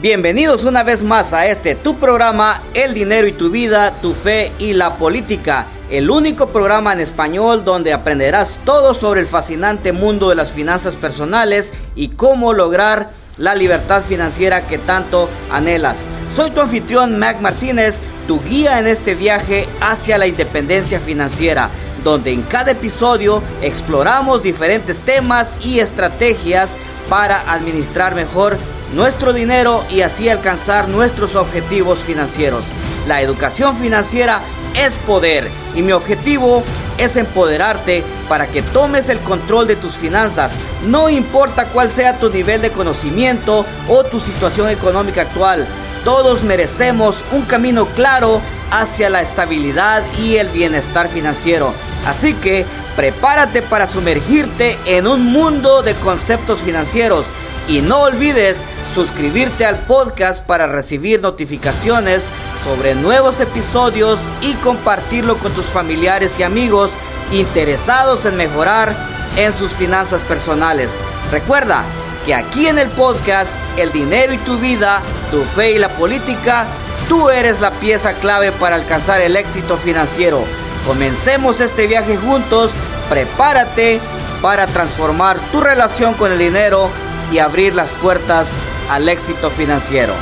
Bienvenidos una vez más a este tu programa El dinero y tu vida, tu fe y la política, el único programa en español donde aprenderás todo sobre el fascinante mundo de las finanzas personales y cómo lograr la libertad financiera que tanto anhelas. Soy tu anfitrión Mac Martínez, tu guía en este viaje hacia la independencia financiera, donde en cada episodio exploramos diferentes temas y estrategias para administrar mejor nuestro dinero y así alcanzar nuestros objetivos financieros. La educación financiera es poder y mi objetivo es empoderarte para que tomes el control de tus finanzas, no importa cuál sea tu nivel de conocimiento o tu situación económica actual. Todos merecemos un camino claro hacia la estabilidad y el bienestar financiero. Así que prepárate para sumergirte en un mundo de conceptos financieros y no olvides suscribirte al podcast para recibir notificaciones sobre nuevos episodios y compartirlo con tus familiares y amigos interesados en mejorar en sus finanzas personales. Recuerda que aquí en el podcast El dinero y tu vida, tu fe y la política, tú eres la pieza clave para alcanzar el éxito financiero. Comencemos este viaje juntos, prepárate para transformar tu relación con el dinero y abrir las puertas al éxito financiero.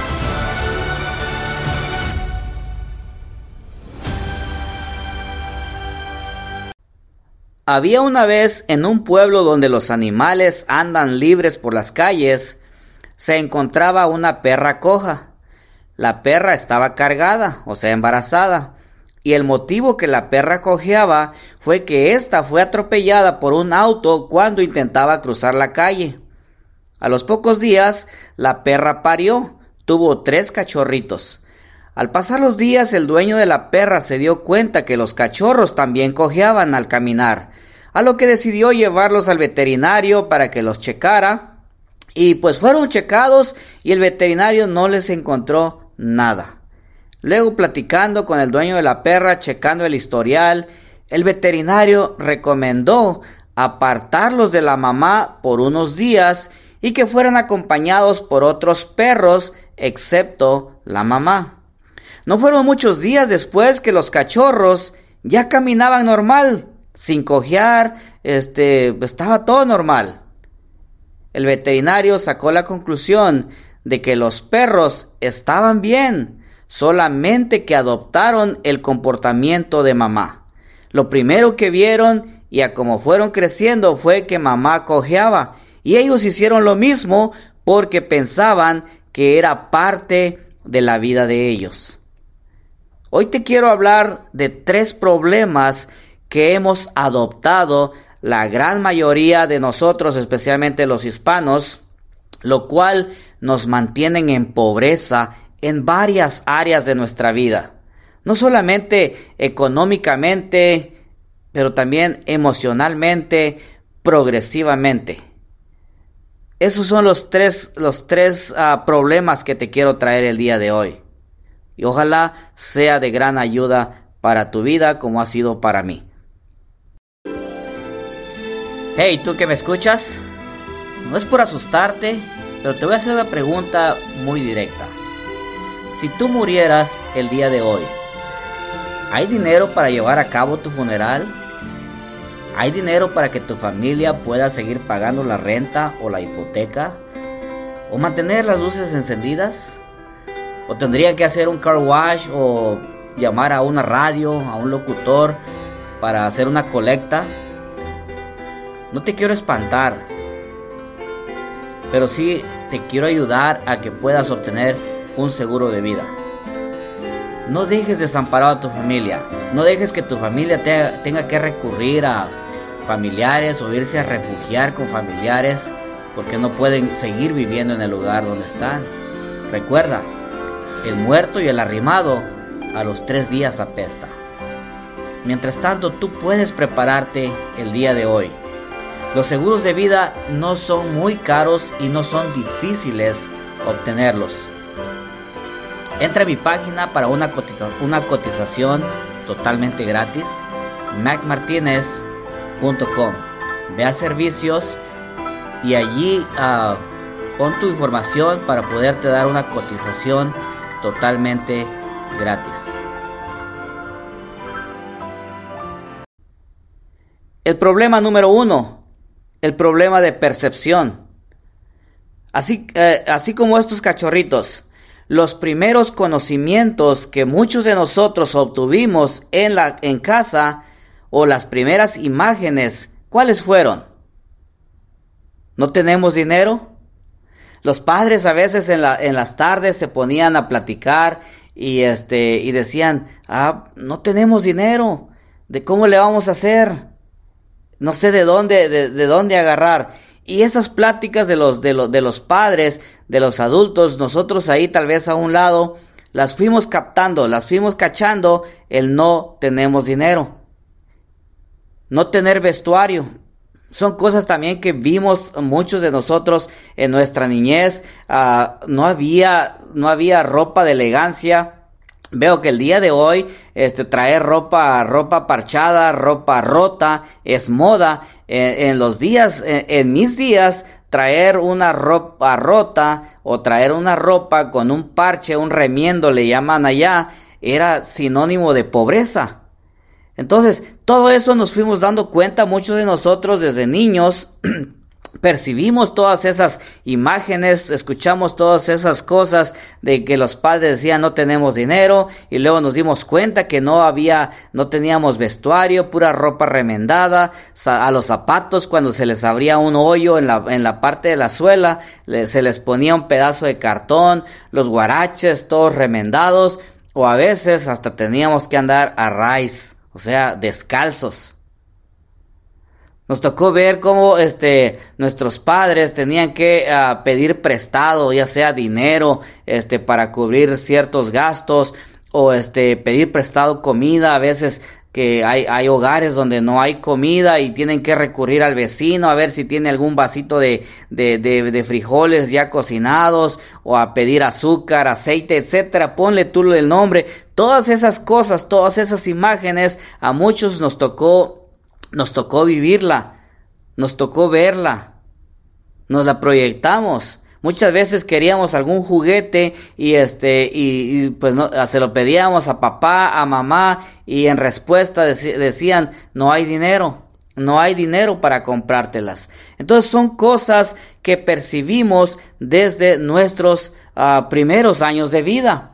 Había una vez en un pueblo donde los animales andan libres por las calles, se encontraba una perra coja. La perra estaba cargada, o sea, embarazada, y el motivo que la perra cojeaba fue que ésta fue atropellada por un auto cuando intentaba cruzar la calle. A los pocos días, la perra parió, tuvo tres cachorritos. Al pasar los días, el dueño de la perra se dio cuenta que los cachorros también cojeaban al caminar, a lo que decidió llevarlos al veterinario para que los checara. Y pues fueron checados y el veterinario no les encontró nada. Luego platicando con el dueño de la perra, checando el historial, el veterinario recomendó apartarlos de la mamá por unos días y que fueran acompañados por otros perros, excepto la mamá. No fueron muchos días después que los cachorros ya caminaban normal, sin cojear, este, estaba todo normal. El veterinario sacó la conclusión de que los perros estaban bien, solamente que adoptaron el comportamiento de mamá. Lo primero que vieron y a cómo fueron creciendo fue que mamá cojeaba y ellos hicieron lo mismo porque pensaban que era parte de la vida de ellos. Hoy te quiero hablar de tres problemas que hemos adoptado la gran mayoría de nosotros, especialmente los hispanos, lo cual nos mantienen en pobreza en varias áreas de nuestra vida. No solamente económicamente, pero también emocionalmente, progresivamente. Esos son los tres, los tres ah, problemas que te quiero traer el día de hoy. Y ojalá sea de gran ayuda para tu vida como ha sido para mí. Hey, tú que me escuchas, no es por asustarte, pero te voy a hacer una pregunta muy directa. Si tú murieras el día de hoy, ¿hay dinero para llevar a cabo tu funeral? ¿Hay dinero para que tu familia pueda seguir pagando la renta o la hipoteca? ¿O mantener las luces encendidas? ¿O tendría que hacer un car wash o llamar a una radio, a un locutor para hacer una colecta? No te quiero espantar, pero sí te quiero ayudar a que puedas obtener un seguro de vida. No dejes desamparado a tu familia. No dejes que tu familia tenga que recurrir a familiares o irse a refugiar con familiares porque no pueden seguir viviendo en el lugar donde están. Recuerda, el muerto y el arrimado a los tres días apesta. Mientras tanto, tú puedes prepararte el día de hoy. Los seguros de vida no son muy caros y no son difíciles obtenerlos. Entra a mi página para una, una cotización totalmente gratis. Mac Martínez Ve a servicios y allí ah, Pon tu información para poderte dar una cotización totalmente gratis. El problema número uno, el problema de percepción. Así, eh, así como estos cachorritos, los primeros conocimientos que muchos de nosotros obtuvimos en, la, en casa o las primeras imágenes, ¿cuáles fueron? ¿No tenemos dinero? Los padres a veces en, la, en las tardes se ponían a platicar y, este, y decían, ah, no tenemos dinero, ¿de cómo le vamos a hacer? No sé de dónde, de, de dónde agarrar. Y esas pláticas de los, de, los, de los padres, de los adultos, nosotros ahí tal vez a un lado, las fuimos captando, las fuimos cachando, el no tenemos dinero. No tener vestuario. Son cosas también que vimos muchos de nosotros en nuestra niñez. Ah, no había, no había ropa de elegancia. Veo que el día de hoy, este, traer ropa, ropa parchada, ropa rota, es moda. En, los días, en, mis días, traer una ropa rota o traer una ropa con un parche, un remiendo, le llaman allá, era sinónimo de pobreza. Entonces, todo eso nos fuimos dando cuenta muchos de nosotros desde niños. percibimos todas esas imágenes, escuchamos todas esas cosas de que los padres decían no tenemos dinero y luego nos dimos cuenta que no había, no teníamos vestuario, pura ropa remendada, a los zapatos cuando se les abría un hoyo en la, en la parte de la suela, se les ponía un pedazo de cartón, los guaraches todos remendados o a veces hasta teníamos que andar a raíz, o sea, descalzos. Nos tocó ver cómo este, nuestros padres tenían que ah, pedir prestado, ya sea dinero, este, para cubrir ciertos gastos, o este, pedir prestado comida, a veces que hay, hay, hogares donde no hay comida y tienen que recurrir al vecino a ver si tiene algún vasito de, de, de, de frijoles ya cocinados o a pedir azúcar, aceite, etcétera. Ponle tú el nombre. Todas esas cosas, todas esas imágenes, a muchos nos tocó nos tocó vivirla, nos tocó verla, nos la proyectamos. Muchas veces queríamos algún juguete y este y, pues no, se lo pedíamos a papá, a mamá y en respuesta decían no hay dinero, no hay dinero para comprártelas. Entonces son cosas que percibimos desde nuestros ah, primeros años de vida.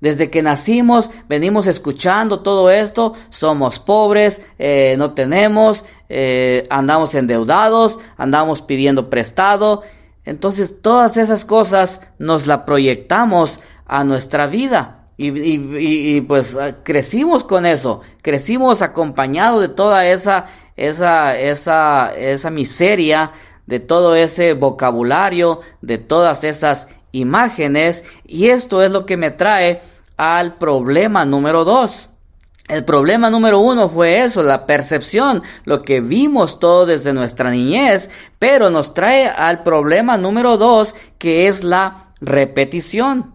Desde que nacimos venimos escuchando todo esto, somos pobres, eh, no tenemos, eh, andamos endeudados, andamos pidiendo prestado. Entonces todas esas cosas nos la proyectamos a nuestra vida. Y, y, pues ah, crecimos con eso, crecimos acompañado de toda esa, esa, esa, esa miseria, de todo ese vocabulario, de todas esas imágenes y esto es lo que me trae al problema número dos. El problema número uno fue eso, la percepción, lo que vimos todo desde nuestra niñez, pero nos trae al problema número dos, que es la repetición.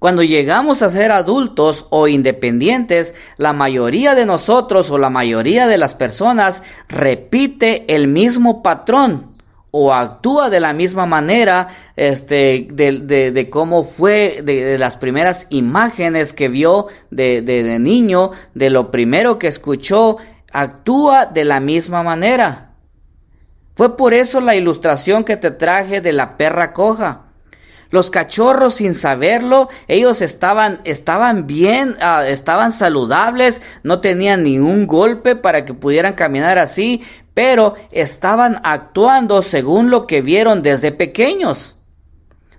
Cuando llegamos a ser adultos o independientes, la mayoría de nosotros o la mayoría de las personas repite el mismo patrón o actúa de la misma manera este, de, cómo fue, de, las primeras imágenes que vio de, de niño, de lo primero que escuchó, actúa de la misma manera. Fue por eso la ilustración que te traje de la perra coja. Los cachorros sin saberlo, ellos estaban, estaban bien, ah, estaban saludables, no tenían ningún golpe para que pudieran caminar así, pero estaban actuando según lo que vieron desde pequeños.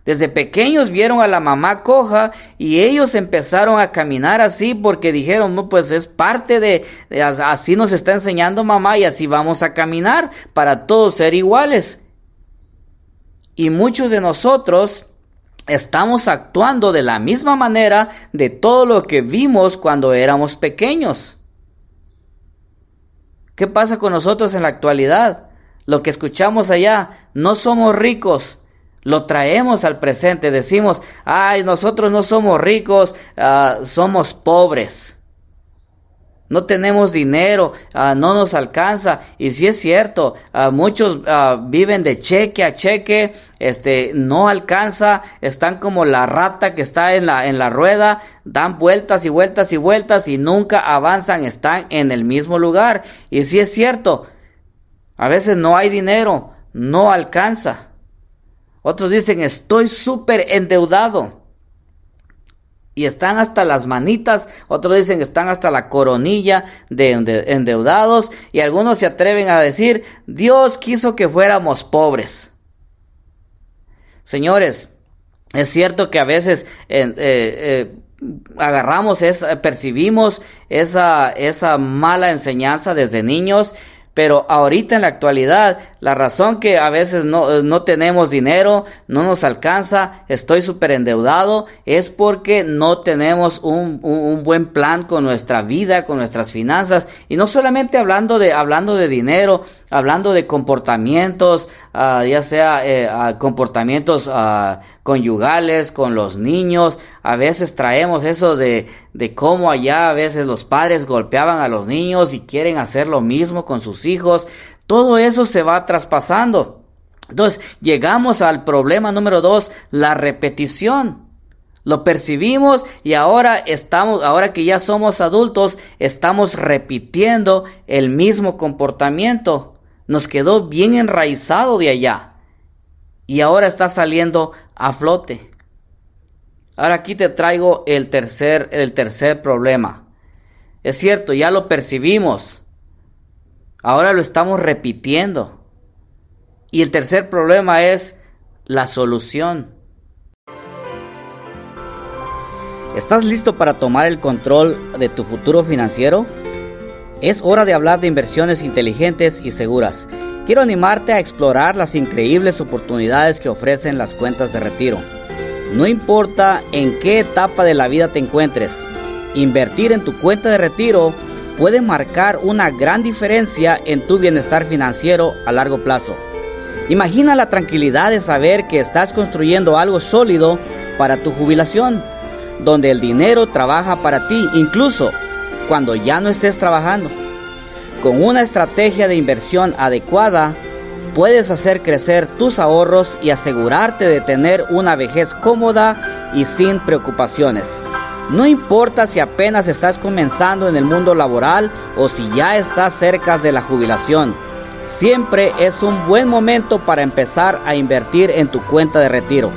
Desde pequeños vieron a la mamá coja y ellos empezaron a caminar así porque dijeron, no, pues es parte de, así nos está enseñando mamá y así vamos a caminar para todos ser iguales. Y muchos de nosotros estamos actuando de la misma manera de todo lo que vimos cuando éramos pequeños. ¿Qué pasa con nosotros en la actualidad? Lo que escuchamos allá, no somos ricos, lo traemos al presente, decimos, ay, nosotros no somos ricos, ah, somos pobres. No tenemos dinero, ah, no nos alcanza. Y si es cierto, ah, muchos ah, viven de cheque a cheque, este, no alcanza, están como la rata que está en la, en la rueda, dan vueltas y vueltas y vueltas y nunca avanzan, están en el mismo lugar. Y si es cierto, a veces no hay dinero, no alcanza. Otros dicen, estoy súper endeudado y están hasta las manitas, otros dicen que están hasta la coronilla de, endeudados y algunos se atreven a decir, Dios quiso que fuéramos pobres. Señores, es cierto que a veces eh, eh, agarramos, percibimos esa, esa mala enseñanza desde niños pero ahorita en la actualidad, la razón que a veces no, no tenemos dinero, no nos alcanza, estoy súper endeudado, es porque no tenemos un, un, buen plan con nuestra vida, con nuestras finanzas. Y no solamente hablando de, hablando de dinero, hablando de comportamientos, uh, ya sea eh, comportamientos uh, conyugales con los niños. A veces traemos eso de, de cómo allá a veces los padres golpeaban a los niños y quieren hacer lo mismo con sus hijos. Todo eso se va traspasando. Entonces, llegamos al problema número dos, la repetición. Lo percibimos y ahora estamos, ahora que ya somos adultos, estamos repitiendo el mismo comportamiento nos quedó bien enraizado de allá y ahora está saliendo a flote. Ahora aquí te traigo el tercer, el tercer problema. Es cierto, ya lo percibimos. Ahora lo estamos repitiendo. Y el tercer problema es la solución. ¿Estás listo para tomar el control de tu futuro financiero? Es hora de hablar de inversiones inteligentes y seguras. Quiero animarte a explorar las increíbles oportunidades que ofrecen las cuentas de retiro. No importa en qué etapa de la vida te encuentres, invertir en tu cuenta de retiro puede marcar una gran diferencia en tu bienestar financiero a largo plazo. Imagina la tranquilidad de saber que estás construyendo algo sólido para tu jubilación, donde el dinero trabaja para ti incluso cuando ya no estés trabajando. Con una estrategia de inversión adecuada, puedes hacer crecer tus ahorros y asegurarte de tener una vejez cómoda y sin preocupaciones. No importa si apenas estás comenzando en el mundo laboral o si ya estás cerca de la jubilación, siempre es un buen momento para empezar a invertir en tu cuenta de retiro.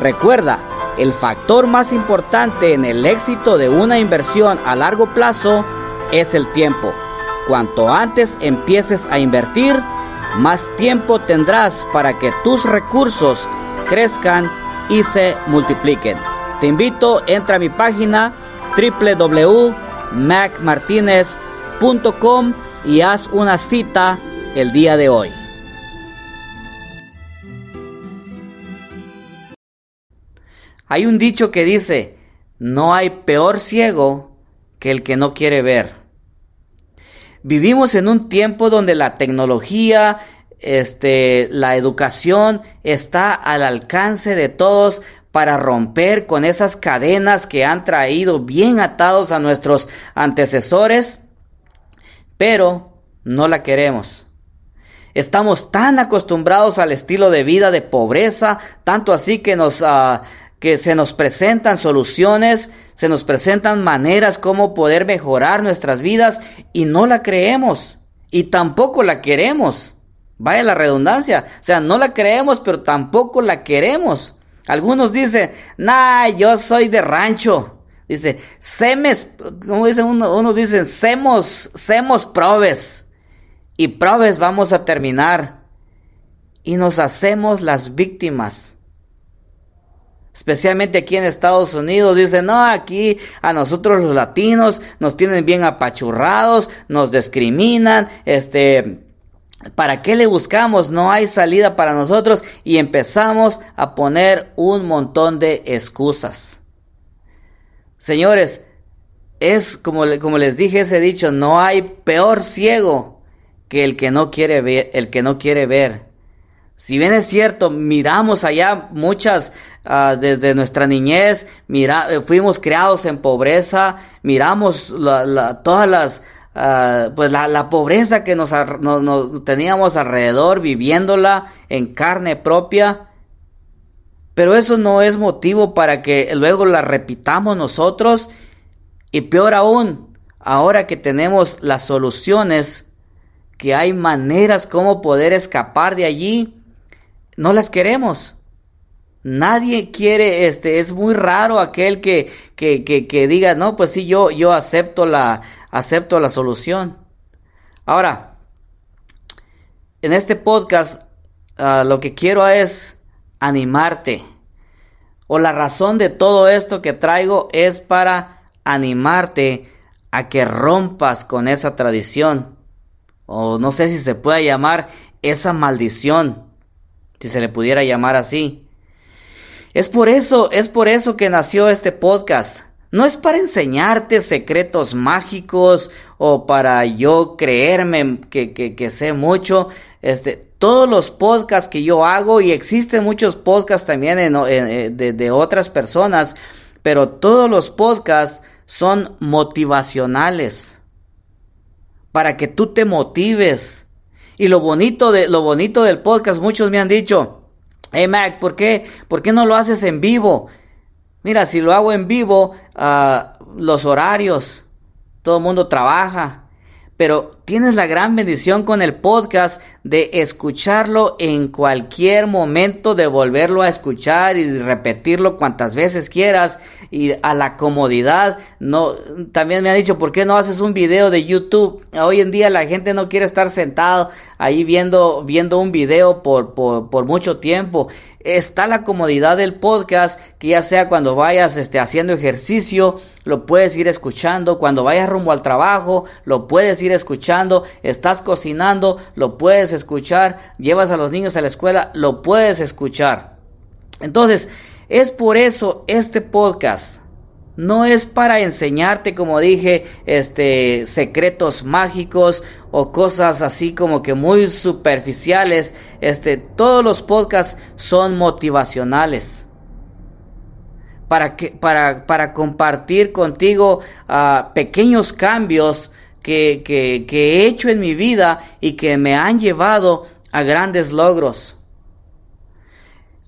Recuerda, el factor más importante en el éxito de una inversión a largo plazo es el tiempo. Cuanto antes empieces a invertir, más tiempo tendrás para que tus recursos crezcan y se multipliquen. Te invito, entra a mi página www.macmartinez.com y haz una cita el día de hoy. Hay un dicho que dice, no hay peor ciego que el que no quiere ver. Vivimos en un tiempo donde la tecnología, este, la educación está al alcance de todos para romper con esas cadenas que han traído bien atados a nuestros antecesores, pero no la queremos. Estamos tan acostumbrados al estilo de vida de pobreza, tanto así que nos uh, que se nos presentan soluciones, se nos presentan maneras como poder mejorar nuestras vidas y no la creemos y tampoco la queremos. Vaya la redundancia, o sea, no la creemos, pero tampoco la queremos. Algunos dicen, nah, yo soy de rancho. Dice, semes, como dicen unos dicen, semos, semos probes. Y probes vamos a terminar. Y nos hacemos las víctimas especialmente aquí en Estados Unidos, dicen, no, aquí a nosotros los latinos nos tienen bien apachurrados, nos discriminan, este, ¿para qué le buscamos? No hay salida para nosotros y empezamos a poner un montón de excusas. Señores, es como, como les dije ese dicho, no hay peor ciego que el que no quiere ver, el que no quiere ver. Si bien es cierto, miramos allá muchas, uh, desde nuestra niñez, mira, fuimos creados en pobreza, miramos todas las, uh, pues la, pobreza que nos, nos, nos, teníamos alrededor, viviéndola en carne propia. Pero eso no es motivo para que luego la repitamos nosotros. Y peor aún, ahora que tenemos las soluciones, que hay maneras como poder escapar de allí, no las queremos. Nadie quiere, este, es muy raro aquel que, que, que, diga, no, pues sí, yo, yo acepto la, acepto la solución. Ahora, en este podcast, uh, lo que quiero es animarte. O la razón de todo esto que traigo es para animarte a que rompas con esa tradición. O no sé si se puede llamar esa maldición si se le pudiera llamar así. Es por eso, es por eso que nació este podcast. No es para enseñarte secretos mágicos o para yo creerme que, que, sé mucho. Este, todos los podcasts que yo hago y existen muchos podcasts también en, de, de otras personas, pero todos los podcasts son motivacionales para que tú te motives y lo bonito, de, lo bonito del podcast, muchos me han dicho, hey Mac, ¿por qué, ¿por qué no lo haces en vivo? Mira, si lo hago en vivo, uh, los horarios, todo el mundo trabaja, pero tienes la gran bendición con el podcast de escucharlo en cualquier momento, de volverlo a escuchar y repetirlo cuantas veces quieras y a la comodidad. No, también me ha dicho, ¿por qué no haces un video de YouTube? Hoy en día la gente no quiere estar sentado ahí viendo, viendo un video por, por, mucho tiempo está la comodidad del podcast, que ya sea cuando vayas este, haciendo ejercicio, lo puedes ir escuchando, cuando vayas rumbo al trabajo, lo puedes ir escuchando, estás cocinando, lo puedes escuchar, llevas a los niños a la escuela, lo puedes escuchar. Entonces, es por eso este podcast no es para enseñarte, como dije, este secretos mágicos o cosas así como que muy superficiales. Este, todos los podcasts son motivacionales. Para, que, para, para compartir contigo uh, pequeños cambios que, que, que he hecho en mi vida y que me han llevado a grandes logros.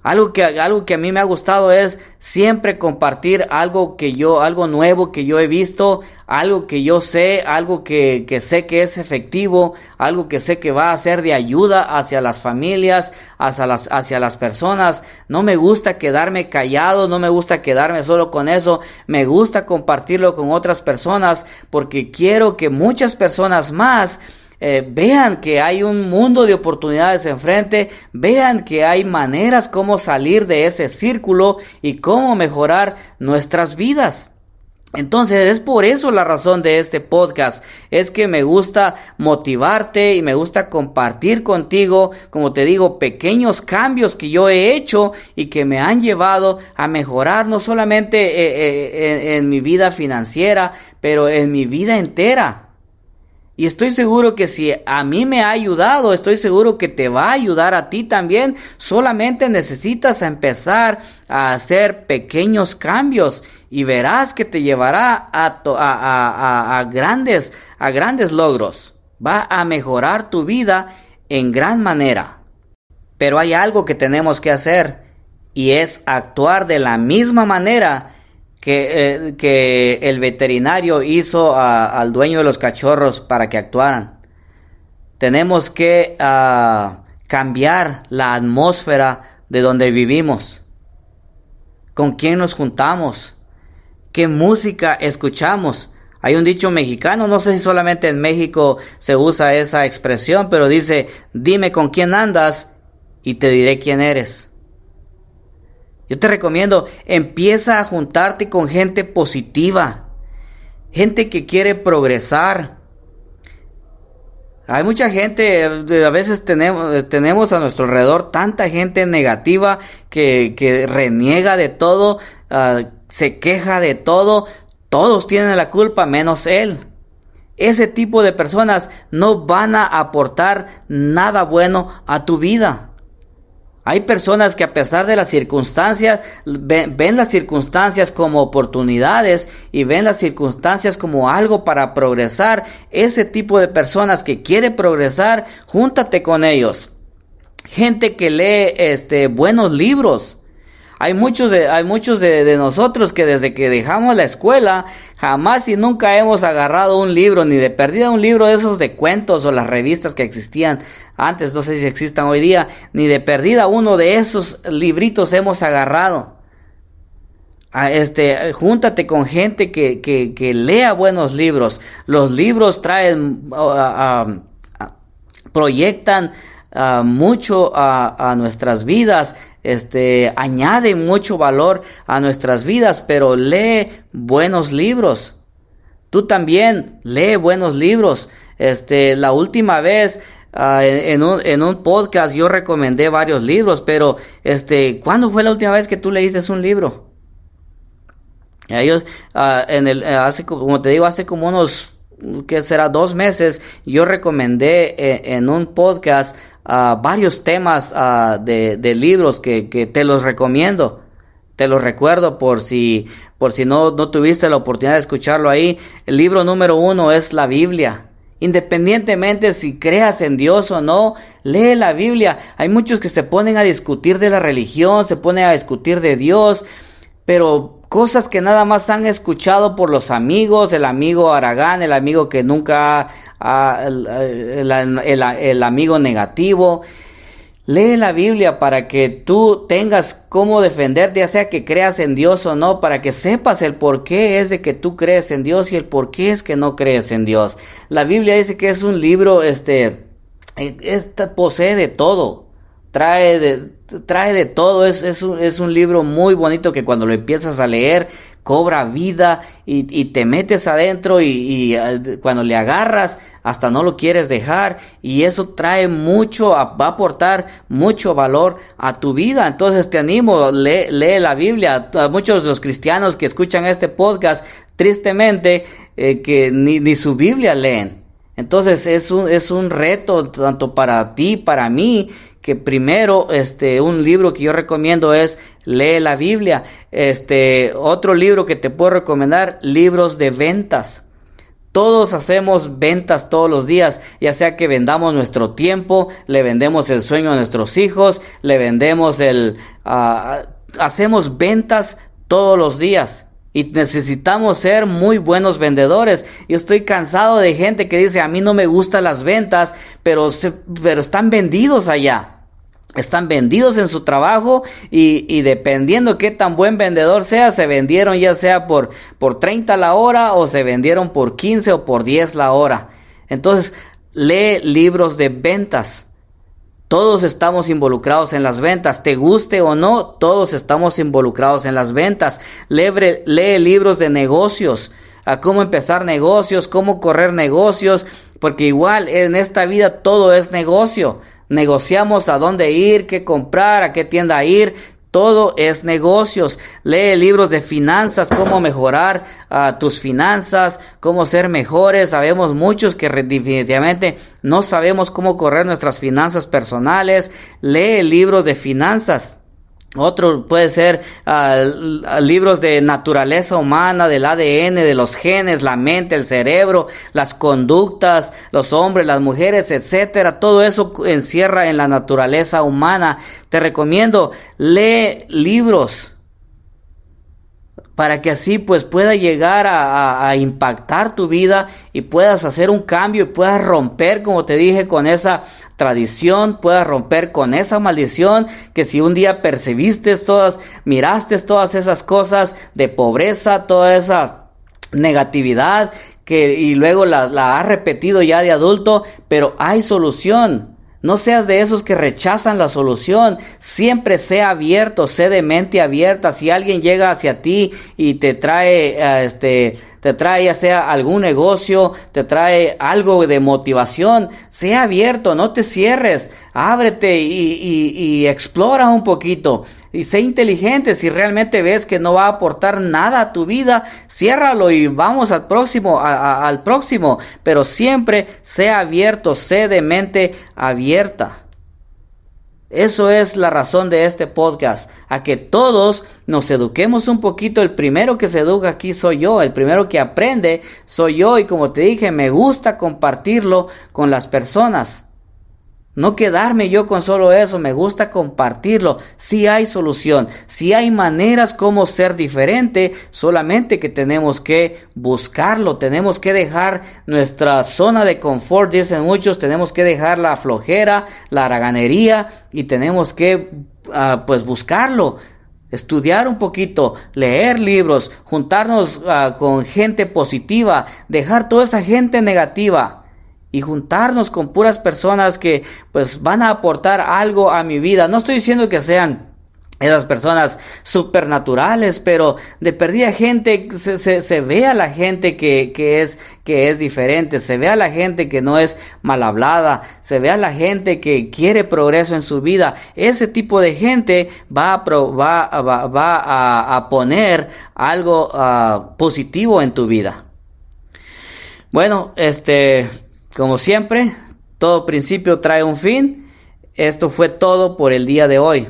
Algo que, algo que a mí me ha gustado es siempre compartir algo que yo, algo nuevo que yo he visto, algo que yo sé, algo que, que, sé que es efectivo, algo que sé que va a ser de ayuda hacia las familias, hacia las, hacia las personas. No me gusta quedarme callado, no me gusta quedarme solo con eso, me gusta compartirlo con otras personas porque quiero que muchas personas más eh, vean que hay un mundo de oportunidades enfrente, vean que hay maneras como salir de ese círculo y cómo mejorar nuestras vidas. Entonces es por eso la razón de este podcast, es que me gusta motivarte y me gusta compartir contigo, como te digo, pequeños cambios que yo he hecho y que me han llevado a mejorar no solamente eh, eh, en mi vida financiera, pero en mi vida entera. Y estoy seguro que si a mí me ha ayudado, estoy seguro que te va a ayudar a ti también. Solamente necesitas empezar a hacer pequeños cambios y verás que te llevará a, grandes, a grandes logros. Va a mejorar tu vida en gran manera. Pero hay algo que tenemos que hacer y es actuar de la misma manera que, eh, que el veterinario hizo al dueño de los cachorros para que actuaran. Tenemos que uh, cambiar la atmósfera de donde vivimos. ¿Con quién nos juntamos? ¿Qué música escuchamos? Hay un dicho mexicano, no sé si solamente en México se usa esa expresión, pero dice, dime con quién andas y te diré quién eres. Yo te recomiendo, empieza a juntarte con gente positiva, gente que quiere progresar. Hay mucha gente, a veces tenemos, tenemos a nuestro alrededor tanta gente negativa que, reniega de todo, uh, se queja de todo, todos tienen la culpa menos él. Ese tipo de personas no van a aportar nada bueno a tu vida. Hay personas que a pesar de las circunstancias ven, las circunstancias como oportunidades y ven las circunstancias como algo para progresar. Ese tipo de personas que quiere progresar, júntate con ellos. Gente que lee este buenos libros, hay muchos de, hay muchos de, nosotros que desde que dejamos la escuela jamás y nunca hemos agarrado un libro, ni de perdida un libro de esos de cuentos o las revistas que existían antes, no sé si existan hoy día, ni de perdida uno de esos libritos hemos agarrado. A este, júntate con gente que, que, que, lea buenos libros. Los libros traen, proyectan mucho a, a, nuestras vidas este, añade mucho valor a nuestras vidas, pero lee buenos libros. Tú también lee buenos libros. Este, la última vez ah, en, un, en, un, podcast yo recomendé varios libros, pero este, ¿cuándo fue la última vez que tú leíste un libro? Ellos, ah, en el, hace, como te digo, hace como unos, que será dos meses, yo recomendé eh, en un podcast varios temas de, libros que, te los recomiendo. Te los recuerdo por si, por si no, no tuviste la oportunidad de escucharlo ahí. El libro número uno es la Biblia. Independientemente si creas en Dios o no, lee la Biblia. Hay muchos que se ponen a discutir de la religión, se ponen a discutir de Dios, pero cosas que nada más han escuchado por los amigos, el amigo Aragán, el amigo que nunca, el, el, amigo negativo. Lee la Biblia para que tú tengas cómo defenderte, ya sea que creas en Dios o no, para que sepas el por qué es de que tú crees en Dios y el por qué es que no crees en Dios. La Biblia dice que es un libro, este, este posee de todo trae de, trae de todo, es, es, un, es, un, libro muy bonito que cuando lo empiezas a leer cobra vida y, y te metes adentro y, eh, cuando le agarras hasta no lo quieres dejar y eso trae mucho, va a aportar mucho valor a tu vida. Entonces te animo, lee, lee la Biblia. Muchos de los cristianos que escuchan este podcast, tristemente, eh, que ni, ni su Biblia leen. Entonces es un, es un reto tanto para ti, para mí, que primero, este, un libro que yo recomiendo es Lee la Biblia. Este, otro libro que te puedo recomendar, libros de ventas. Todos hacemos ventas todos los días, ya sea que vendamos nuestro tiempo, le vendemos el sueño a nuestros hijos, le vendemos el... Ah, hacemos ventas todos los días. Y necesitamos ser muy buenos vendedores. Yo estoy cansado de gente que dice, a mí no me gustan las ventas, pero, pero están vendidos allá. Están vendidos en su trabajo y, y, dependiendo qué tan buen vendedor sea, se vendieron ya sea por, por 30 la hora o se vendieron por 15 o por 10 la hora. Entonces, lee libros de ventas. Todos estamos involucrados en las ventas, te guste o no, todos estamos involucrados en las ventas. Lee, lee libros de negocios, a cómo empezar negocios, cómo correr negocios, porque igual en esta vida todo es negocio. Negociamos a dónde ir, qué comprar, a qué tienda ir. Todo es negocios. Lee libros de finanzas, cómo mejorar ah, tus finanzas, cómo ser mejores. Sabemos muchos que definitivamente no sabemos cómo correr nuestras finanzas personales. Lee libros de finanzas. Otro puede ser ah, libros de naturaleza humana, del ADN, de los genes, la mente, el cerebro, las conductas, los hombres, las mujeres, etcétera. Todo eso encierra en la naturaleza humana. Te recomiendo, lee libros para que así pues pueda llegar a, impactar tu vida y puedas hacer un cambio y puedas romper, como te dije, con esa tradición, puedas romper con esa maldición que si un día percibiste todas, miraste todas esas cosas de pobreza, toda esa negatividad que y luego la, la has repetido ya de adulto, pero hay solución. No seas de esos que rechazan la solución. Siempre sea abierto, sé de mente abierta. Si alguien llega hacia ti y te trae, eh, este, te trae ya sea algún negocio, te trae algo de motivación, sea abierto, no te cierres, ábrete y, y, y explora un poquito y sé inteligente. Si realmente ves que no va a aportar nada a tu vida, ciérralo y vamos al próximo, al próximo. Pero siempre sé abierto, sé de mente abierta. Eso es la razón de este podcast, a que todos nos eduquemos un poquito. El primero que se educa aquí soy yo, el primero que aprende soy yo y como te dije, me gusta compartirlo con las personas. No quedarme yo con solo eso, me gusta compartirlo. Si hay solución, si hay maneras como ser diferente, solamente que tenemos que buscarlo, tenemos que dejar nuestra zona de confort, dicen muchos, tenemos que dejar la flojera, la haraganería y tenemos que ah, pues buscarlo. Estudiar un poquito, leer libros, juntarnos ah, con gente positiva, dejar toda esa gente negativa y juntarnos con puras personas que pues van a aportar algo a mi vida. No estoy diciendo que sean esas personas supernaturales, pero de perdida gente, se, se, ve a la gente que, que, es, que es diferente, se ve a la gente que no es mal hablada, se ve a la gente que quiere progreso en su vida. Ese tipo de gente va a, va, va, va a, poner algo ah, positivo en tu vida. Bueno, este, como siempre, todo principio trae un fin. Esto fue todo por el día de hoy.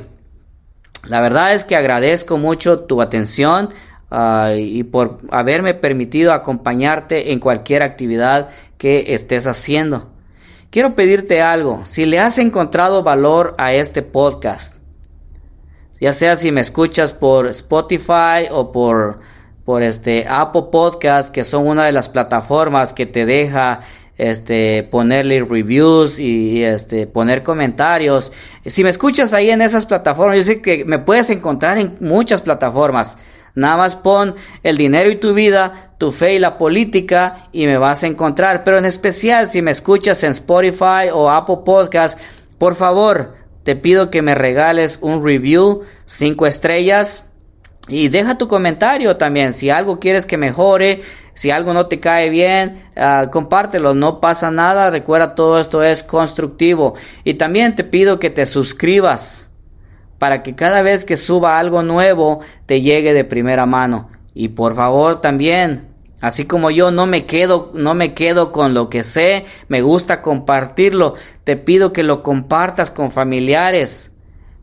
La verdad es que agradezco mucho tu atención ah, y por haberme permitido acompañarte en cualquier actividad que estés haciendo. Quiero pedirte algo, si le has encontrado valor a este podcast, ya sea si me escuchas por Spotify o por, por este Apple Podcast, que son una de las plataformas que te deja este, ponerle reviews y, este, poner comentarios. Si me escuchas ahí en esas plataformas, yo sé que me puedes encontrar en muchas plataformas. Nada más pon el dinero y tu vida, tu fe y la política y me vas a encontrar. Pero en especial si me escuchas en Spotify o Apple Podcast, por favor, te pido que me regales un review, cinco estrellas. Y deja tu comentario también. Si algo quieres que mejore, si algo no te cae bien, uh, compártelo, no pasa nada. Recuerda, todo esto es constructivo. Y también te pido que te suscribas para que cada vez que suba algo nuevo te llegue de primera mano. Y por favor también, así como yo no me quedo, no me quedo con lo que sé, me gusta compartirlo. Te pido que lo compartas con familiares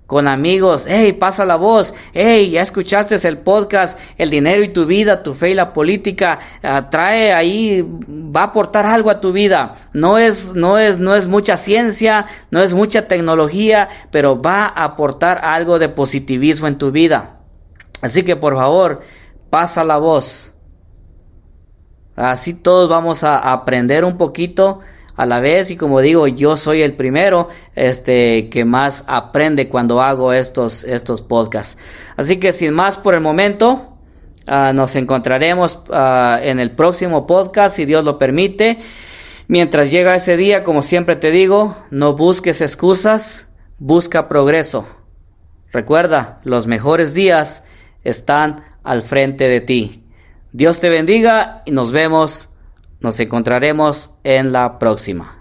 con amigos, hey, pasa la voz, hey, ya escuchaste el podcast, el dinero y tu vida, tu fe y la política, ah, trae ahí, va a aportar algo a tu vida. No es, no es, no es mucha ciencia, no es mucha tecnología, pero va a aportar algo de positivismo en tu vida. Así que por favor, pasa la voz. Así todos vamos a aprender un poquito a la vez y como digo, yo soy el primero este que más aprende cuando hago estos estos podcasts. Así que sin más por el momento, ah, nos encontraremos ah, en el próximo podcast si Dios lo permite. Mientras llega ese día, como siempre te digo, no busques excusas, busca progreso. Recuerda, los mejores días están al frente de ti. Dios te bendiga y nos vemos nos encontraremos en la próxima.